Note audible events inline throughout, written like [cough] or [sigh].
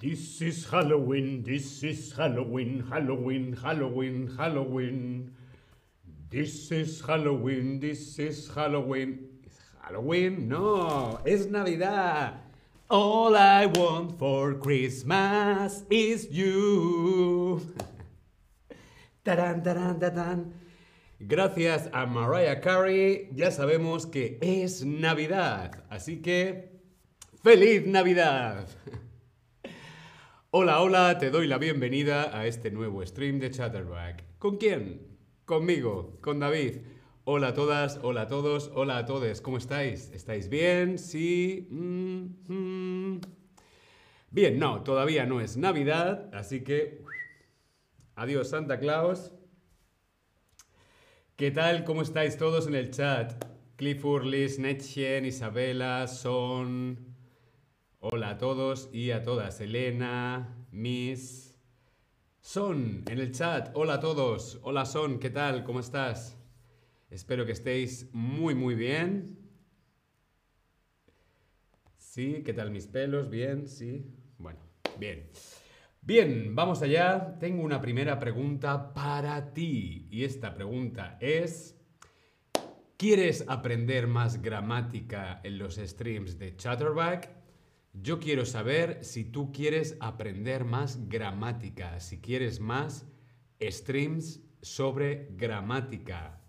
This is Halloween, this is Halloween, Halloween, Halloween, Halloween. This is Halloween, this is Halloween. ¿Es Halloween? No, es Navidad. All I want for Christmas is you. [laughs] Gracias a Mariah Carey, ya sabemos que es Navidad. Así que, ¡Feliz Navidad! [laughs] Hola, hola, te doy la bienvenida a este nuevo stream de Chatterback. ¿Con quién? Conmigo, con David. Hola a todas, hola a todos, hola a todos. ¿Cómo estáis? ¿Estáis bien? ¿Sí? Mm, mm. Bien, no, todavía no es Navidad, así que... Adiós Santa Claus. ¿Qué tal? ¿Cómo estáis todos en el chat? Clifford, Liz, Netchen, Isabela, Son... Hola a todos y a todas. Elena, Miss. Son en el chat. Hola a todos. Hola Son, ¿qué tal? ¿Cómo estás? Espero que estéis muy muy bien. Sí, ¿qué tal mis pelos? Bien, sí. Bueno, bien. Bien, vamos allá. Tengo una primera pregunta para ti. Y esta pregunta es... ¿Quieres aprender más gramática en los streams de Chatterback? Yo quiero saber si tú quieres aprender más gramática, si quieres más streams sobre gramática.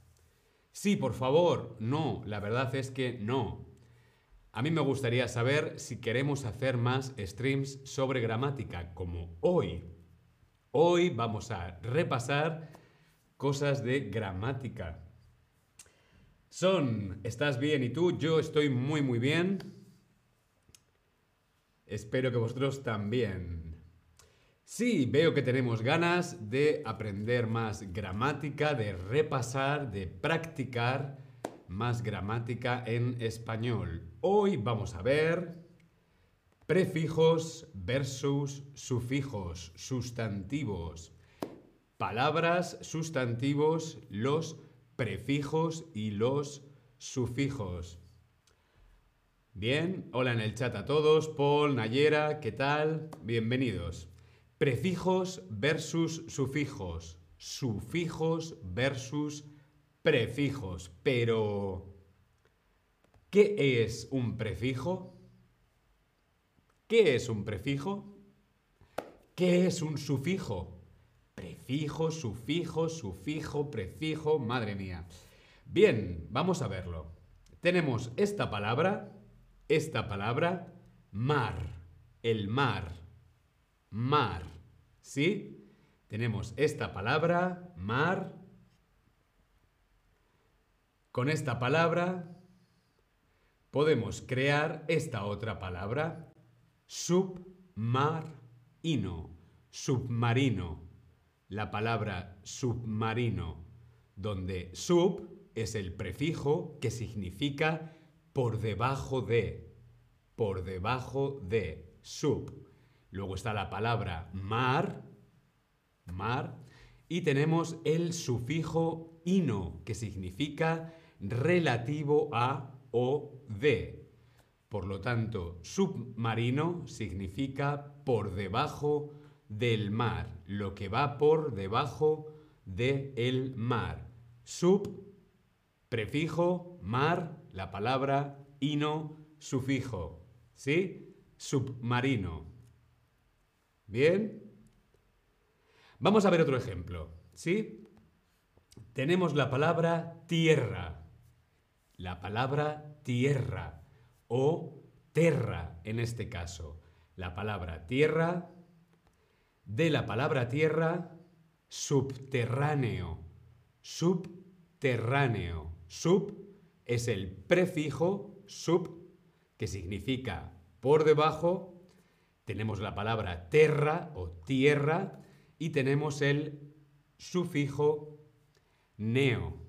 Sí, por favor, no, la verdad es que no. A mí me gustaría saber si queremos hacer más streams sobre gramática, como hoy. Hoy vamos a repasar cosas de gramática. Son, ¿estás bien? ¿Y tú? Yo estoy muy, muy bien. Espero que vosotros también. Sí, veo que tenemos ganas de aprender más gramática, de repasar, de practicar más gramática en español. Hoy vamos a ver prefijos versus sufijos, sustantivos. Palabras, sustantivos, los prefijos y los sufijos. Bien, hola en el chat a todos, Paul, Nayera, ¿qué tal? Bienvenidos. Prefijos versus sufijos, sufijos versus prefijos. Pero, ¿qué es un prefijo? ¿Qué es un prefijo? ¿Qué es un sufijo? Prefijo, sufijo, sufijo, prefijo, madre mía. Bien, vamos a verlo. Tenemos esta palabra esta palabra mar, el mar, mar, ¿sí? Tenemos esta palabra mar. Con esta palabra podemos crear esta otra palabra submarino, submarino. La palabra submarino, donde sub es el prefijo que significa por debajo de, por debajo de, sub. Luego está la palabra mar, mar, y tenemos el sufijo ino, que significa relativo a o de. Por lo tanto, submarino significa por debajo del mar, lo que va por debajo del el mar. Sub, prefijo, mar, la palabra ino sufijo. ¿Sí? Submarino. ¿Bien? Vamos a ver otro ejemplo. ¿Sí? Tenemos la palabra tierra. La palabra tierra o terra en este caso. La palabra tierra. De la palabra tierra, subterráneo. Subterráneo. Sub es el prefijo sub, que significa por debajo. Tenemos la palabra terra o tierra y tenemos el sufijo neo,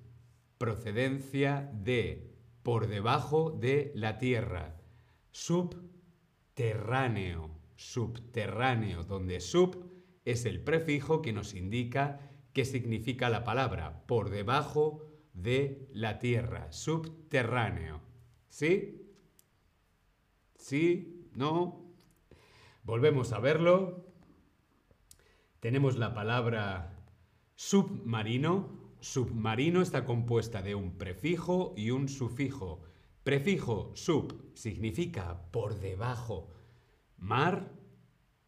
procedencia de, por debajo de la tierra. Subterráneo, subterráneo, donde sub es el prefijo que nos indica qué significa la palabra, por debajo de la tierra, subterráneo. ¿Sí? ¿Sí? ¿No? Volvemos a verlo. Tenemos la palabra submarino. Submarino está compuesta de un prefijo y un sufijo. Prefijo sub significa por debajo, mar,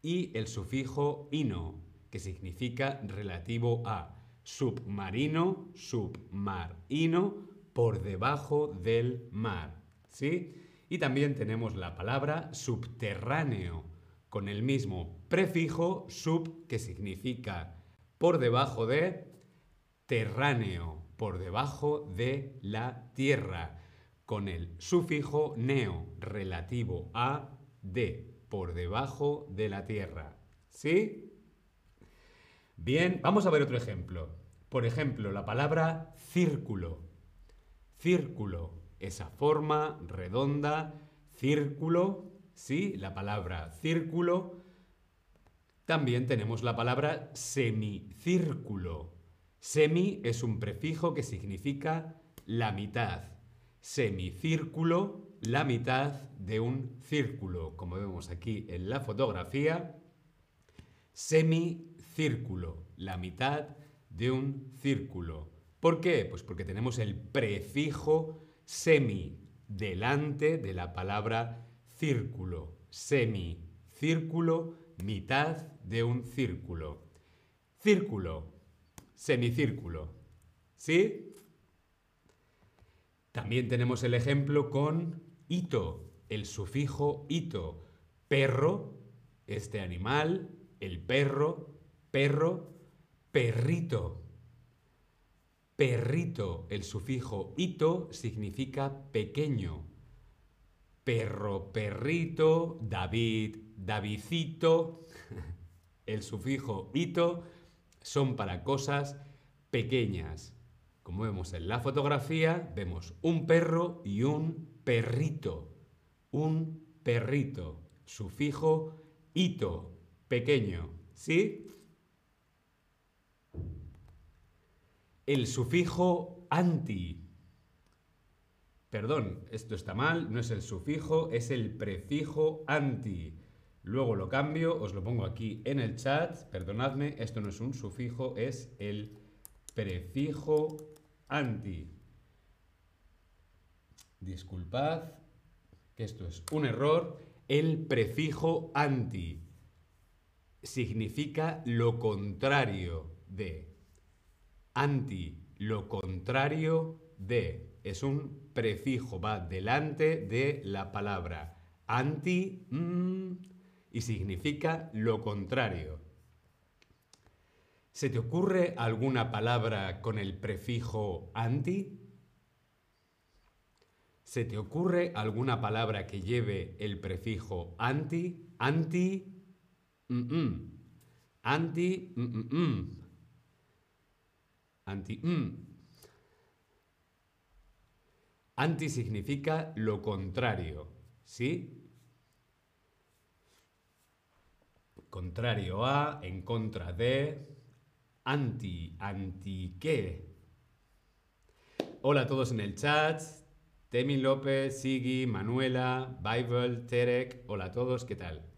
y el sufijo ino, que significa relativo a submarino, submarino, por debajo del mar. ¿Sí? Y también tenemos la palabra subterráneo, con el mismo prefijo sub, que significa por debajo de terráneo, por debajo de la tierra, con el sufijo neo, relativo a de, por debajo de la tierra. ¿Sí? Bien, vamos a ver otro ejemplo. Por ejemplo, la palabra círculo. Círculo, esa forma redonda, círculo, ¿sí? La palabra círculo. También tenemos la palabra semicírculo. Semi es un prefijo que significa la mitad. Semicírculo, la mitad de un círculo, como vemos aquí en la fotografía. Semicírculo, la mitad de un círculo. ¿Por qué? Pues porque tenemos el prefijo semi delante de la palabra círculo. Semicírculo, mitad de un círculo. Círculo, semicírculo. ¿Sí? También tenemos el ejemplo con hito, el sufijo hito. Perro, este animal, el perro, perro, perrito. Perrito, el sufijo ito significa pequeño. Perro, perrito, David, Davidcito. [laughs] El sufijo ito son para cosas pequeñas. Como vemos en la fotografía, vemos un perro y un perrito. Un perrito. Sufijo ito, pequeño. ¿Sí? El sufijo anti. Perdón, esto está mal, no es el sufijo, es el prefijo anti. Luego lo cambio, os lo pongo aquí en el chat. Perdonadme, esto no es un sufijo, es el prefijo anti. Disculpad, que esto es un error. El prefijo anti significa lo contrario de. Anti, lo contrario de. Es un prefijo, va delante de la palabra. Anti mm, y significa lo contrario. ¿Se te ocurre alguna palabra con el prefijo anti? ¿Se te ocurre alguna palabra que lleve el prefijo anti? Anti, mm, mm. anti, mm, anti, Anti significa lo contrario, ¿sí? Contrario a, en contra de, anti, anti qué. Hola a todos en el chat. Temi López, Sigi, Manuela, Bible, Terek. Hola a todos, ¿qué tal?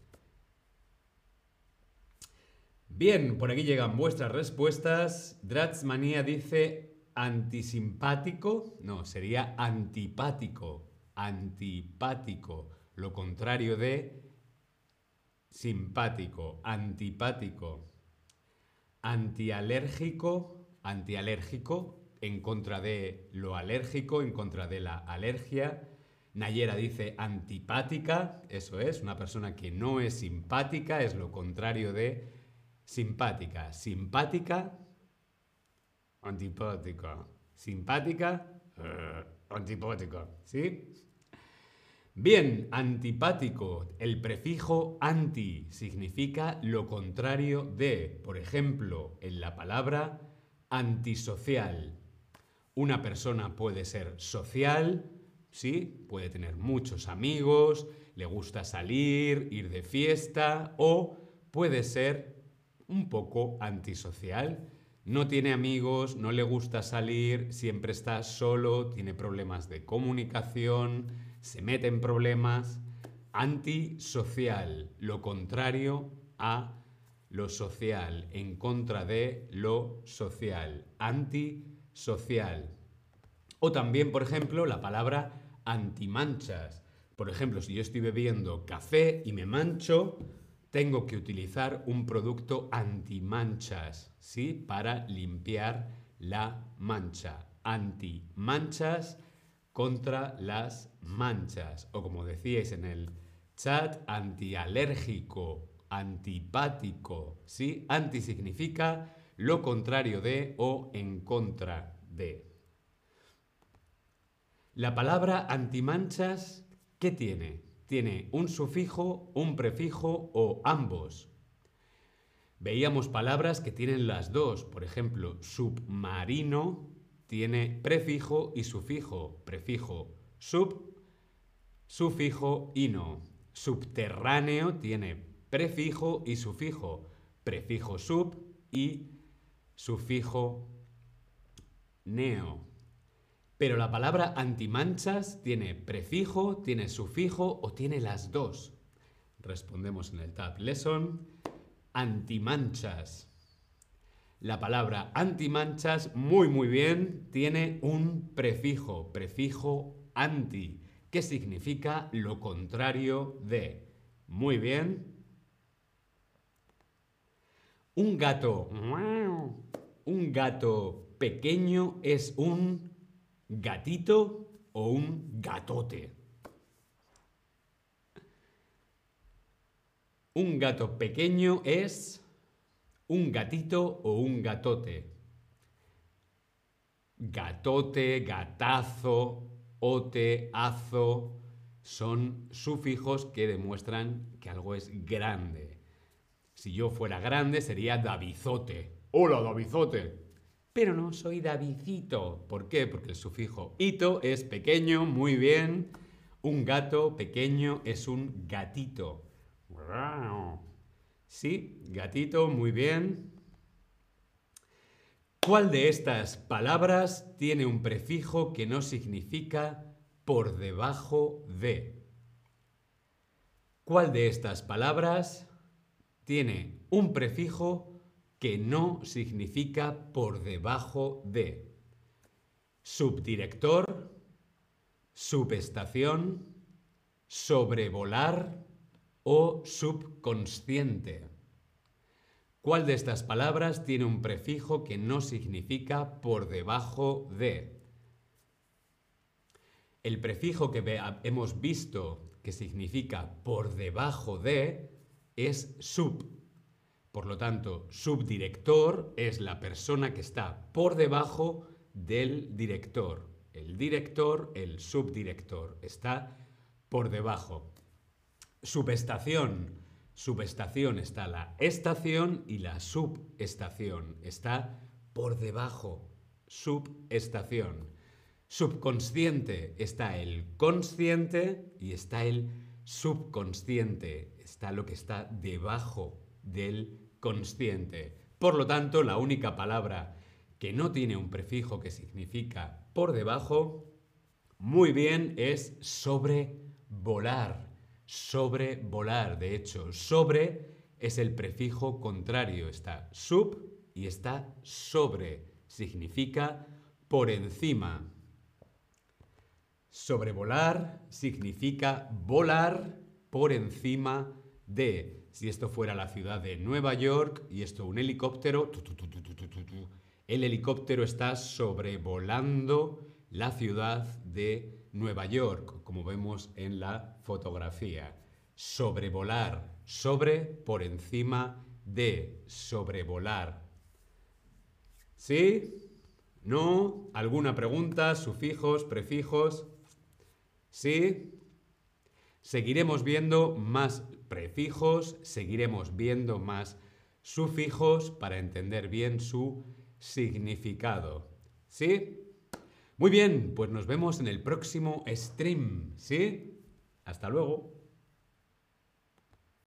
Bien, por aquí llegan vuestras respuestas. Dratsmanía dice antisimpático, no, sería antipático, antipático, lo contrario de simpático, antipático, antialérgico, antialérgico, en contra de lo alérgico, en contra de la alergia. Nayera dice antipática, eso es, una persona que no es simpática, es lo contrario de simpática. Simpática, antipática. Simpática, uh. ¿Sí? Bien, antipático. El prefijo anti significa lo contrario de. Por ejemplo, en la palabra antisocial. Una persona puede ser social, ¿sí? Puede tener muchos amigos, le gusta salir, ir de fiesta, o puede ser un poco antisocial no tiene amigos, no le gusta salir, siempre está solo, tiene problemas de comunicación, se mete en problemas. Antisocial, lo contrario a lo social, en contra de lo social. Antisocial. O también, por ejemplo, la palabra antimanchas. Por ejemplo, si yo estoy bebiendo café y me mancho, tengo que utilizar un producto antimanchas, ¿sí? Para limpiar la mancha. Antimanchas contra las manchas. O como decíais en el chat, antialérgico, antipático, ¿sí? Anti significa lo contrario de o en contra de. La palabra antimanchas, ¿qué tiene? Tiene un sufijo, un prefijo o ambos. Veíamos palabras que tienen las dos. Por ejemplo, submarino tiene prefijo y sufijo. Prefijo sub, sufijo ino. Subterráneo tiene prefijo y sufijo. Prefijo sub y sufijo neo. Pero la palabra antimanchas tiene prefijo, tiene sufijo o tiene las dos. Respondemos en el tab lesson. Antimanchas. La palabra antimanchas, muy muy bien, tiene un prefijo, prefijo anti, que significa lo contrario de. Muy bien. Un gato, un gato pequeño es un gatito o un gatote. Un gato pequeño es un gatito o un gatote. Gatote, gatazo, ote, azo, son sufijos que demuestran que algo es grande. Si yo fuera grande sería Davizote. Hola, Davizote pero no soy Davidito. ¿Por qué? Porque el sufijo ito es pequeño, muy bien. Un gato pequeño es un gatito. Sí, gatito, muy bien. ¿Cuál de estas palabras tiene un prefijo que no significa por debajo de? ¿Cuál de estas palabras tiene un prefijo que no significa por debajo de. Subdirector, subestación, sobrevolar o subconsciente. ¿Cuál de estas palabras tiene un prefijo que no significa por debajo de? El prefijo que hemos visto que significa por debajo de es sub. Por lo tanto, subdirector es la persona que está por debajo del director. El director, el subdirector, está por debajo. Subestación. Subestación está la estación y la subestación está por debajo. Subestación. Subconsciente está el consciente y está el subconsciente. Está lo que está debajo del consciente. Por lo tanto, la única palabra que no tiene un prefijo que significa por debajo, muy bien, es sobrevolar. Sobrevolar. De hecho, sobre es el prefijo contrario. Está sub y está sobre. Significa por encima. Sobrevolar significa volar por encima de. Si esto fuera la ciudad de Nueva York y esto un helicóptero, el helicóptero está sobrevolando la ciudad de Nueva York, como vemos en la fotografía. Sobrevolar, sobre, por encima de, sobrevolar. ¿Sí? ¿No? ¿Alguna pregunta? ¿Sufijos? ¿Prefijos? ¿Sí? Seguiremos viendo más prefijos, seguiremos viendo más sufijos para entender bien su significado. ¿Sí? Muy bien, pues nos vemos en el próximo stream, ¿sí? Hasta luego.